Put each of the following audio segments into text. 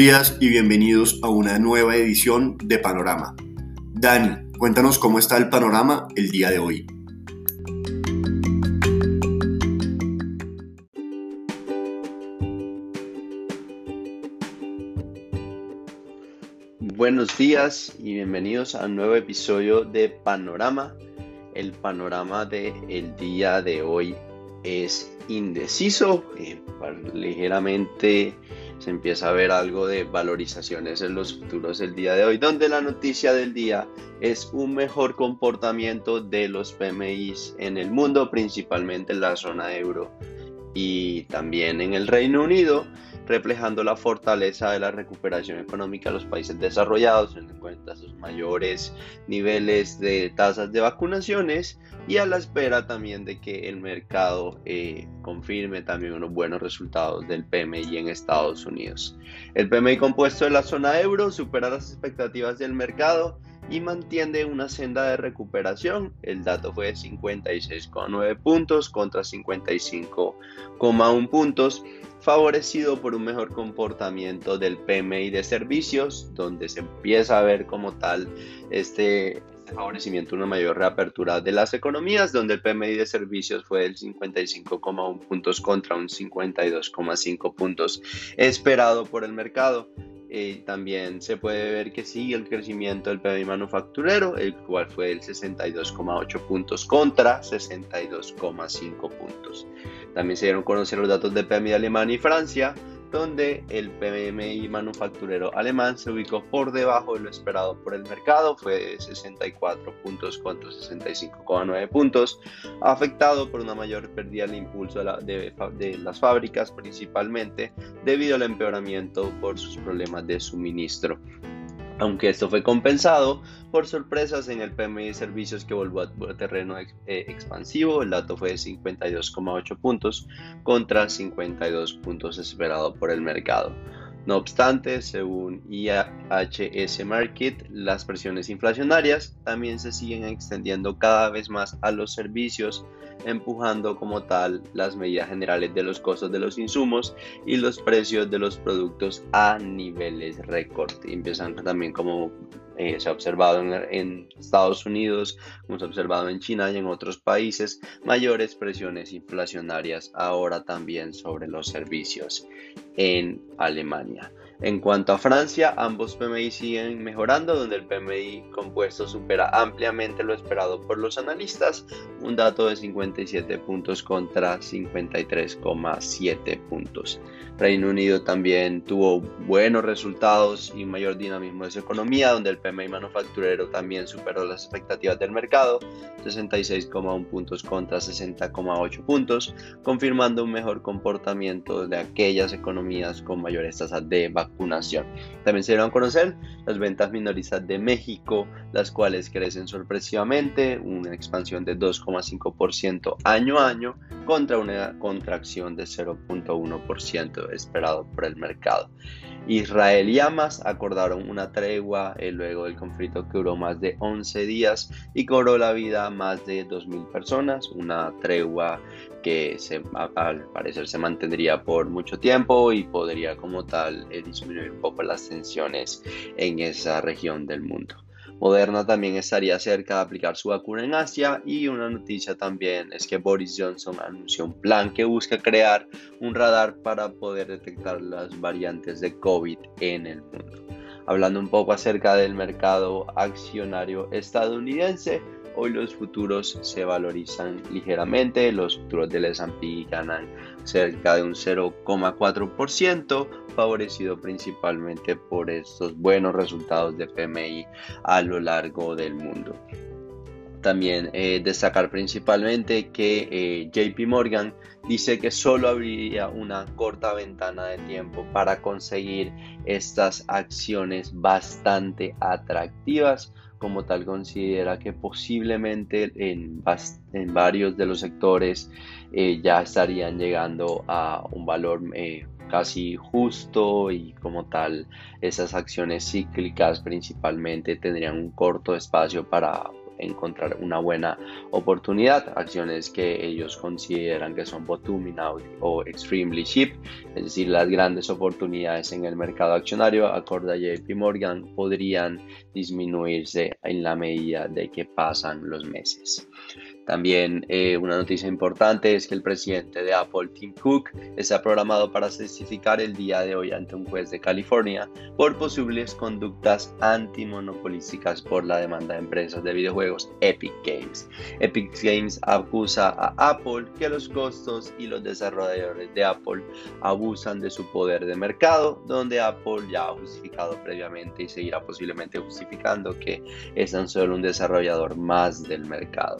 Días y bienvenidos a una nueva edición de Panorama. Dani, cuéntanos cómo está el panorama el día de hoy. Buenos días y bienvenidos a un nuevo episodio de Panorama. El panorama del el día de hoy es indeciso, eh, ligeramente se empieza a ver algo de valorizaciones en los futuros del día de hoy, donde la noticia del día es un mejor comportamiento de los PMIs en el mundo, principalmente en la zona euro y también en el Reino Unido reflejando la fortaleza de la recuperación económica de los países desarrollados, en cuenta sus mayores niveles de tasas de vacunaciones y a la espera también de que el mercado eh, confirme también unos buenos resultados del PMI en Estados Unidos. El PMI compuesto de la zona euro supera las expectativas del mercado y mantiene una senda de recuperación. El dato fue de 56,9 puntos contra 55,1 puntos favorecido por un mejor comportamiento del PMI de servicios, donde se empieza a ver como tal este, favorecimiento, una mayor reapertura de las economías, donde el PMI de servicios fue del 55,1 puntos contra un 52,5 puntos esperado por el mercado. Eh, también se puede ver que sigue el crecimiento del PMI manufacturero, el cual fue del 62,8 puntos contra 62,5 puntos. También se dieron a conocer los datos del PMI de Alemania y Francia, donde el PMI manufacturero alemán se ubicó por debajo de lo esperado por el mercado, fue 64 puntos contra 65,9 puntos, afectado por una mayor pérdida del impulso de, de las fábricas principalmente debido al empeoramiento por sus problemas de suministro aunque esto fue compensado por sorpresas en el PMI de servicios que volvió a terreno eh, expansivo, el dato fue de 52,8 puntos contra 52 puntos esperado por el mercado. No obstante, según IHS Market, las presiones inflacionarias también se siguen extendiendo cada vez más a los servicios, empujando como tal las medidas generales de los costos de los insumos y los precios de los productos a niveles récord. Empiezan también como eh, se ha observado en, Estados Unidos, como se ha observado en China y en otros países, mayores presiones inflacionarias ahora también sobre los servicios en Alemania. En cuanto a Francia, ambos PMI siguen mejorando, donde el PMI compuesto supera ampliamente lo esperado por los analistas, un dato de 57 puntos contra 53,7 puntos. Reino Unido también tuvo buenos resultados y mayor dinamismo de su economía, donde el PMI manufacturero también superó las expectativas del mercado, 66,1 puntos contra 60,8 puntos, confirmando un mejor comportamiento de aquellas economías con mayores tasas de vacunación también se dieron a conocer las ventas minoristas de México, las cuales crecen sorpresivamente, una expansión de 2,5% año a año contra una contracción de 0.1% esperado por el mercado. Israel y Hamas acordaron una tregua eh, luego del conflicto que duró más de 11 días y cobró la vida a más de 2.000 personas, una tregua que se, al parecer se mantendría por mucho tiempo y podría como tal eh, disminuir un poco las tensiones en esa región del mundo. Moderna también estaría cerca de aplicar su vacuna en Asia y una noticia también es que Boris Johnson anunció un plan que busca crear un radar para poder detectar las variantes de COVID en el mundo. Hablando un poco acerca del mercado accionario estadounidense, Hoy los futuros se valorizan ligeramente, los futuros del S&P ganan cerca de un 0,4%, favorecido principalmente por estos buenos resultados de PMI a lo largo del mundo. También eh, destacar principalmente que eh, JP Morgan dice que solo habría una corta ventana de tiempo para conseguir estas acciones bastante atractivas como tal considera que posiblemente en, en varios de los sectores eh, ya estarían llegando a un valor eh, casi justo y como tal esas acciones cíclicas principalmente tendrían un corto espacio para encontrar una buena oportunidad, acciones que ellos consideran que son bottoming out o extremely cheap, es decir, las grandes oportunidades en el mercado accionario, acorde a JP Morgan, podrían disminuirse en la medida de que pasan los meses. También eh, una noticia importante es que el presidente de Apple, Tim Cook, está programado para testificar el día de hoy ante un juez de California por posibles conductas antimonopolísticas por la demanda de empresas de videojuegos Epic Games. Epic Games acusa a Apple que los costos y los desarrolladores de Apple abusan de su poder de mercado, donde Apple ya ha justificado previamente y seguirá posiblemente justificando que es tan solo un desarrollador más del mercado.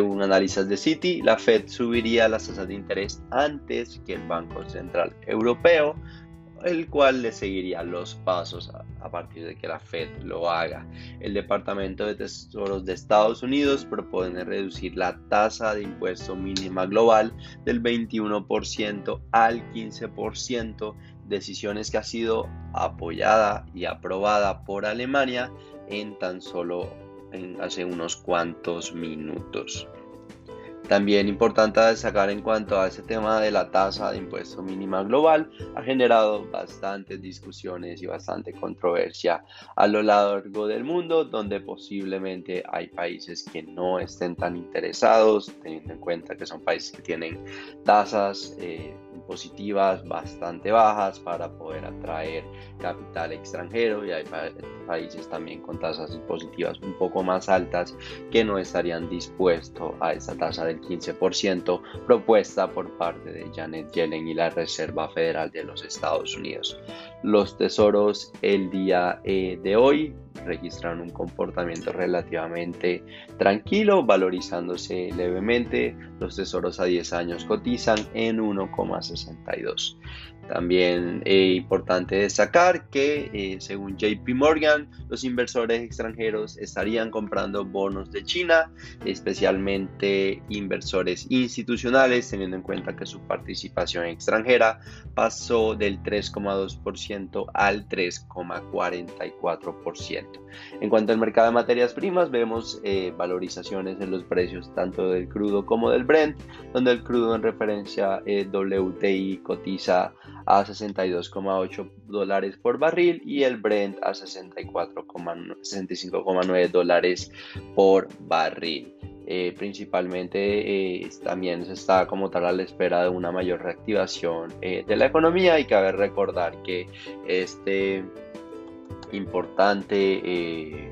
Según análisis de Citi, la Fed subiría las tasas de interés antes que el Banco Central Europeo, el cual le seguiría los pasos a, partir de que la Fed lo haga. El Departamento de Tesoros de Estados Unidos propone reducir la tasa de impuesto mínima global del 21% al 15%, decisiones que ha sido apoyada y aprobada por Alemania en tan solo hace unos cuantos minutos. También importante destacar en cuanto a ese tema de la tasa de impuesto mínima global, ha generado bastantes discusiones y bastante controversia a lo largo del mundo, donde posiblemente hay países que no estén tan interesados, teniendo en cuenta que son países que tienen tasas eh, positivas bastante bajas para poder atraer capital extranjero y hay países también con tasas positivas un poco más altas que no estarían dispuestos a esa tasa del 15% propuesta por parte de Janet Yellen y la Reserva Federal de los Estados Unidos. Los tesoros el día eh, de hoy registraron un comportamiento relativamente tranquilo, valorizándose levemente. Los tesoros a 10 años cotizan en 1,62. También es eh, importante destacar que eh, según JP Morgan, los inversores extranjeros estarían comprando bonos de China, especialmente inversores institucionales, teniendo en cuenta que su participación extranjera pasó del 3,2% al 3,44%. En cuanto al mercado de materias primas, vemos eh, valorizaciones en los precios tanto del crudo como del Brent, donde el crudo en referencia WTI cotiza a 62,8 dólares por barril y el Brent a 65,9 dólares por barril. Eh, principalmente eh, también se está como tal a la espera de una mayor reactivación eh, de la economía y cabe recordar que este importante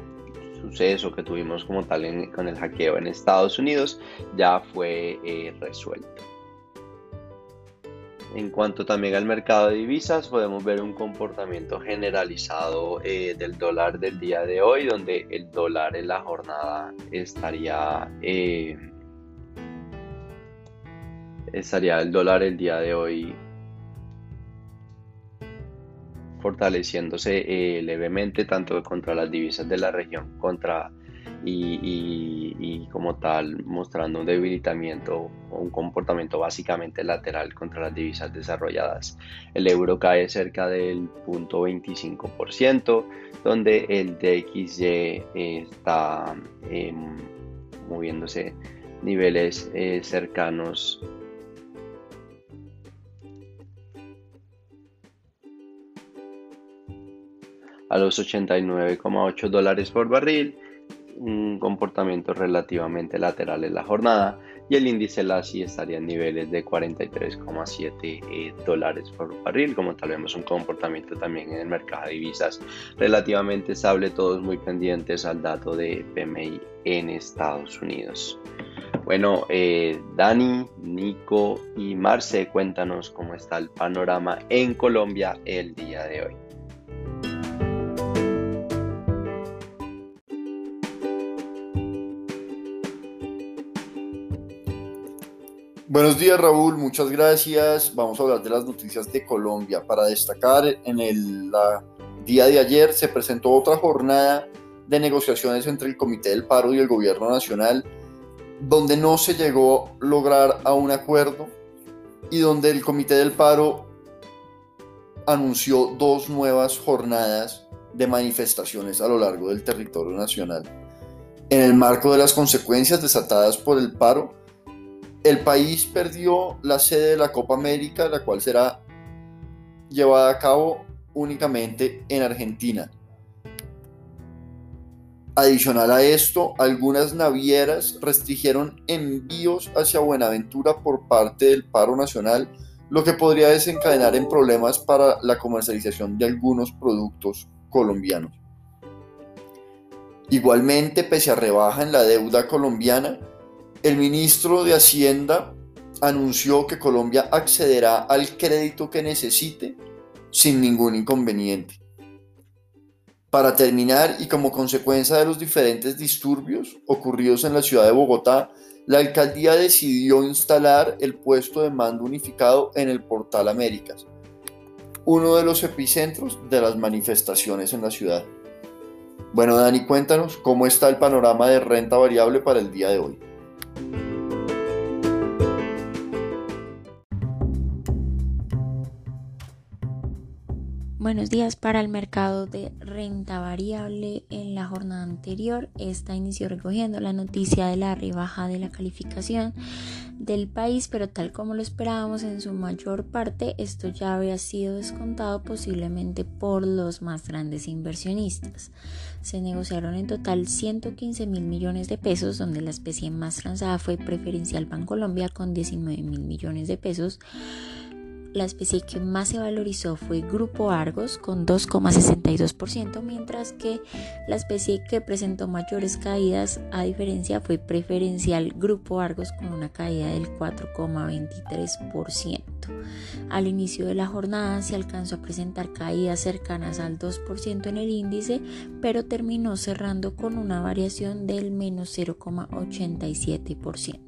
suceso que tuvimos como tal con el hackeo en Estados Unidos ya fue resuelto. En cuanto también al mercado de divisas, podemos ver un comportamiento generalizado eh, del dólar del día de hoy, donde el dólar en la jornada estaría, eh, estaría el dólar el día de hoy fortaleciéndose eh, levemente tanto contra las divisas de la región contra y, como tal mostrando un debilitamiento o un comportamiento básicamente lateral contra las divisas desarrolladas. El euro cae cerca del 0.25%, donde el DXY está em, moviéndose niveles eh, cercanos a los 89,8 dólares por barril un comportamiento relativamente lateral en la jornada y el índice LASI estaría en niveles de 43,7 eh, dólares por barril, como tal vemos un comportamiento también en el mercado de divisas relativamente estable, todos muy pendientes al dato de PMI en Estados Unidos. Bueno, eh, Dani, Nico y Marce, cuéntanos cómo está el panorama en Colombia el día de hoy. Buenos días Raúl, muchas gracias. Vamos a hablar de las noticias de Colombia. Para destacar, en el día de ayer se presentó otra jornada de negociaciones entre el Comité del Paro y el Gobierno Nacional, donde no se llegó a lograr un acuerdo y donde el Comité del Paro anunció dos nuevas jornadas de manifestaciones a lo largo del territorio nacional. En el marco de las consecuencias desatadas por el paro, el país perdió la sede de la Copa América, la cual será llevada a cabo únicamente en Argentina. Adicional a esto, algunas navieras restringieron envíos hacia Buenaventura por parte del paro nacional, lo que podría desencadenar en problemas para la comercialización de algunos productos colombianos. Igualmente, pese a rebaja en la deuda colombiana, el ministro de Hacienda anunció que Colombia accederá al crédito que necesite sin ningún inconveniente. Para terminar, y como consecuencia de los diferentes disturbios ocurridos en la ciudad de Bogotá, la alcaldía decidió instalar el puesto de mando unificado en el Portal Américas, uno de los epicentros de las manifestaciones en la ciudad. Bueno, Dani, cuéntanos cómo está el panorama de renta variable para el día de hoy. Buenos días para el mercado de renta variable. En la jornada anterior, esta inició recogiendo la noticia de la rebaja de la calificación del país, pero tal como lo esperábamos en su mayor parte, esto ya había sido descontado posiblemente por los más grandes inversionistas. Se negociaron en total 115 mil millones de pesos, donde la especie más transada fue Preferencial Bancolombia con 19 mil millones de pesos la especie que más se valorizó fue Grupo Argos con 2,62%, mientras que la especie que presentó mayores caídas a diferencia fue Preferencial Grupo Argos con una caída del 4,23%. Al inicio de la jornada se alcanzó a presentar caídas cercanas al 2% en el índice, pero terminó cerrando con una variación del menos 0,87%.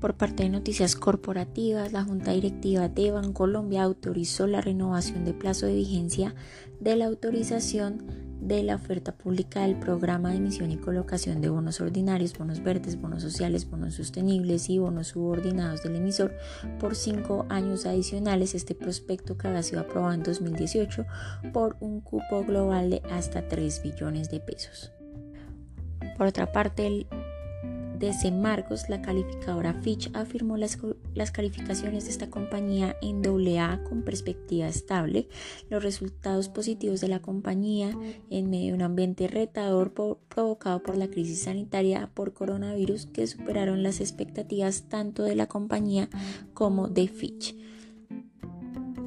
Por parte de Noticias Corporativas, la Junta Directiva de Bancolombia autorizó la renovación de plazo de vigencia de la autorización de la oferta pública del programa de emisión y colocación de bonos ordinarios, bonos verdes, bonos sociales, bonos sostenibles y bonos subordinados del emisor por cinco años adicionales. Este prospecto que había sido aprobado en 2018 por un cupo global de hasta 3 billones de pesos. Por otra parte, el desde Marcos, la calificadora Fitch afirmó las, las, calificaciones de esta compañía en AA con perspectiva estable, los resultados positivos de la compañía en medio de un ambiente retador provocado por la crisis sanitaria por coronavirus que superaron las expectativas tanto de la compañía como de Fitch.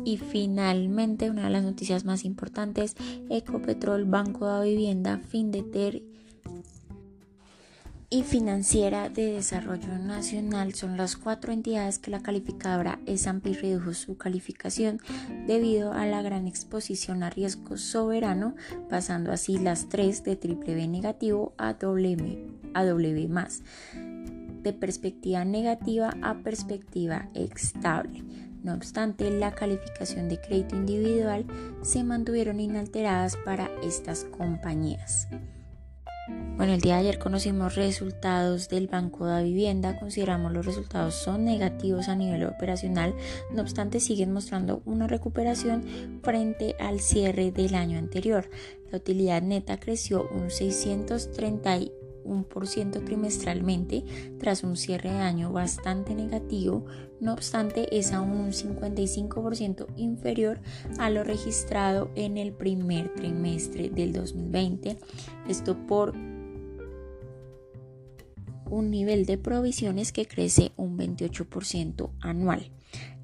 Y finalmente, una de las noticias más importantes, Ecopetrol, Banco de Vivienda, Findeter y Financiera de Desarrollo Nacional son las cuatro entidades que la calificadora S&P redujo su calificación debido a la gran exposición a riesgo soberano, pasando así las tres de triple B negativo a doble, a B más, de perspectiva negativa a perspectiva estable. No obstante, la calificación de crédito individual se mantuvieron inalteradas para estas compañías. Bueno, el día de ayer conocimos resultados del Banco de Vivienda, consideramos los resultados son negativos a nivel operacional, no obstante siguen mostrando una recuperación frente al cierre del año anterior. La utilidad neta creció un 631% trimestralmente tras un cierre de año bastante negativo, no obstante es aún un 55% inferior a lo registrado en el primer trimestre del 2020, esto por un nivel de provisiones que crece un 28% anual.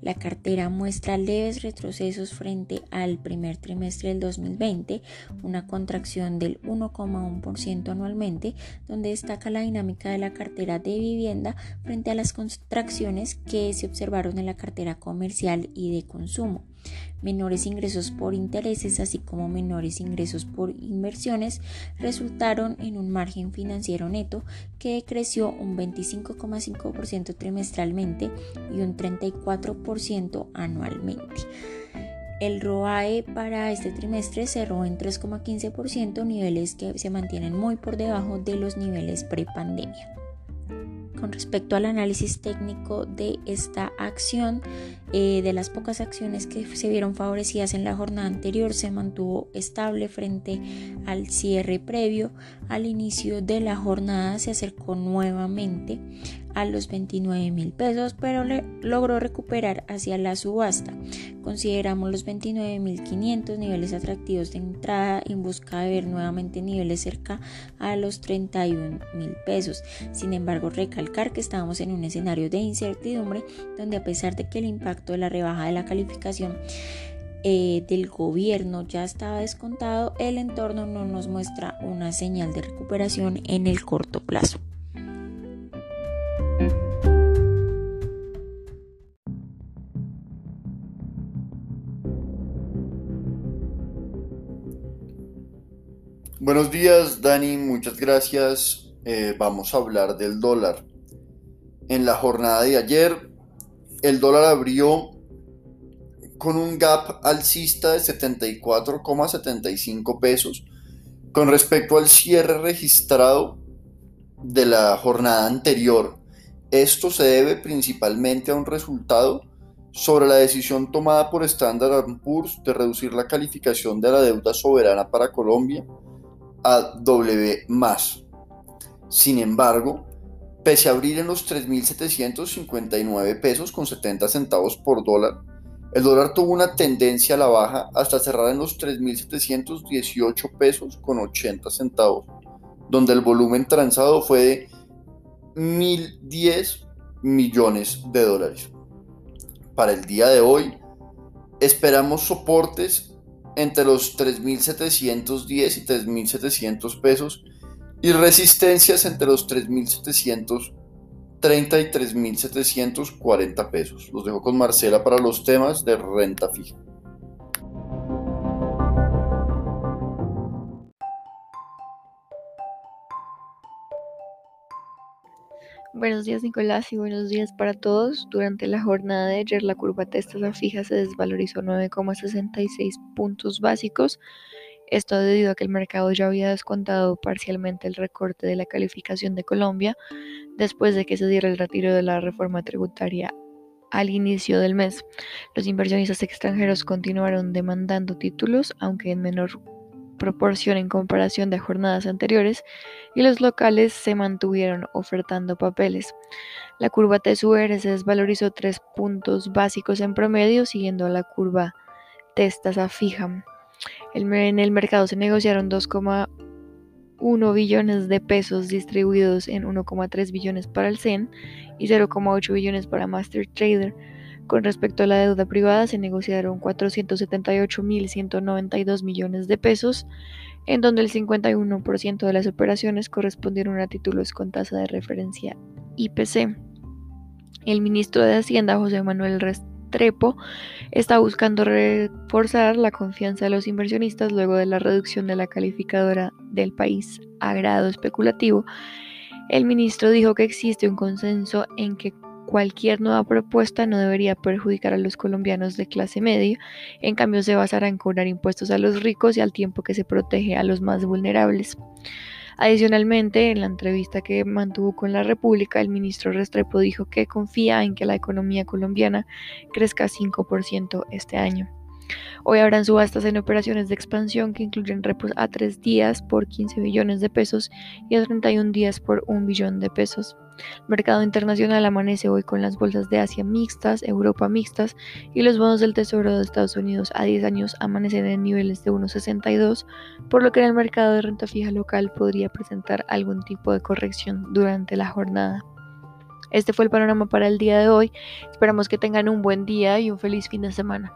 La cartera muestra leves retrocesos frente al primer trimestre del 2020, una contracción del 1,1% anualmente, donde destaca la dinámica de la cartera de vivienda frente a las contracciones que se observaron en la cartera comercial y de consumo menores ingresos por intereses, así como menores ingresos por inversiones, resultaron en un margen financiero neto que creció un 25,5% trimestralmente y un 34% anualmente. El ROAE para este trimestre cerró en 3,15%, niveles que se mantienen muy por debajo de los niveles prepandemia. Con respecto al análisis técnico de esta acción, eh, de las pocas acciones que se vieron favorecidas en la jornada anterior, se mantuvo estable frente al cierre previo. Al inicio de la jornada se acercó nuevamente a los 29 mil pesos, pero logró recuperar hacia la subasta. Consideramos los 29 mil 500 niveles atractivos de entrada en busca de ver nuevamente niveles cerca a los 31 mil pesos. Sin embargo, recalcar que estamos en un escenario de incertidumbre donde a pesar de que el impacto de la rebaja de la calificación eh, del gobierno ya estaba descontado, el entorno no nos muestra una señal de recuperación en el corto plazo. Buenos días, Dani, muchas gracias. Eh, vamos a hablar del dólar. En la jornada de ayer, el dólar abrió con un gap alcista de 74,75 pesos con respecto al cierre registrado de la jornada anterior. Esto se debe principalmente a un resultado sobre la decisión tomada por Standard Poor's de reducir la calificación de la deuda soberana para Colombia a W Sin embargo, pese a abrir en los 3.759 pesos con 70 centavos por dólar, el dólar tuvo una tendencia a la baja hasta cerrar en los 3.718 pesos con 80 centavos, donde el volumen transado fue de 1.010 millones de dólares. Para el día de hoy, esperamos soportes entre los 3.710 y 3.700 pesos y resistencias entre los 3.730 y 3.740 pesos. Los dejo con Marcela para los temas de renta fija. Buenos días Nicolás y buenos días para todos. Durante la jornada de ayer la curva testa fija se desvalorizó 9,66 puntos básicos. Esto debido a que el mercado ya había descontado parcialmente el recorte de la calificación de Colombia después de que se diera el retiro de la reforma tributaria al inicio del mes. Los inversionistas extranjeros continuaron demandando títulos, aunque en menor proporción en comparación de jornadas anteriores y los locales se mantuvieron ofertando papeles. La curva TSUR se desvalorizó tres puntos básicos en promedio siguiendo la curva testasa fija. en el mercado se negociaron 2,1 billones de pesos distribuidos en 1,3 billones para el CEN y 0,8 billones para Master Trader con respecto a la deuda privada, se negociaron 478.192 millones de pesos, en donde el 51% de las operaciones correspondieron a títulos con tasa de referencia IPC. El ministro de Hacienda, José Manuel Restrepo, está buscando reforzar la confianza de los inversionistas luego de la reducción de la calificadora del país a grado especulativo. El ministro dijo que existe un consenso en que Cualquier nueva propuesta no debería perjudicar a los colombianos de clase media, en cambio se basará en cobrar impuestos a los ricos y al tiempo que se protege a los más vulnerables. Adicionalmente, en la entrevista que mantuvo con la República, el ministro Restrepo dijo que confía en que la economía colombiana crezca 5% este año. Hoy habrán subastas en operaciones de expansión que incluyen repos a 3 días por 15 billones de pesos y a 31 días por 1 billón de pesos. Mercado internacional amanece hoy con las bolsas de Asia mixtas, Europa mixtas y los bonos del Tesoro de Estados Unidos a 10 años amanecen en niveles de 1,62, por lo que en el mercado de renta fija local podría presentar algún tipo de corrección durante la jornada. Este fue el panorama para el día de hoy. Esperamos que tengan un buen día y un feliz fin de semana.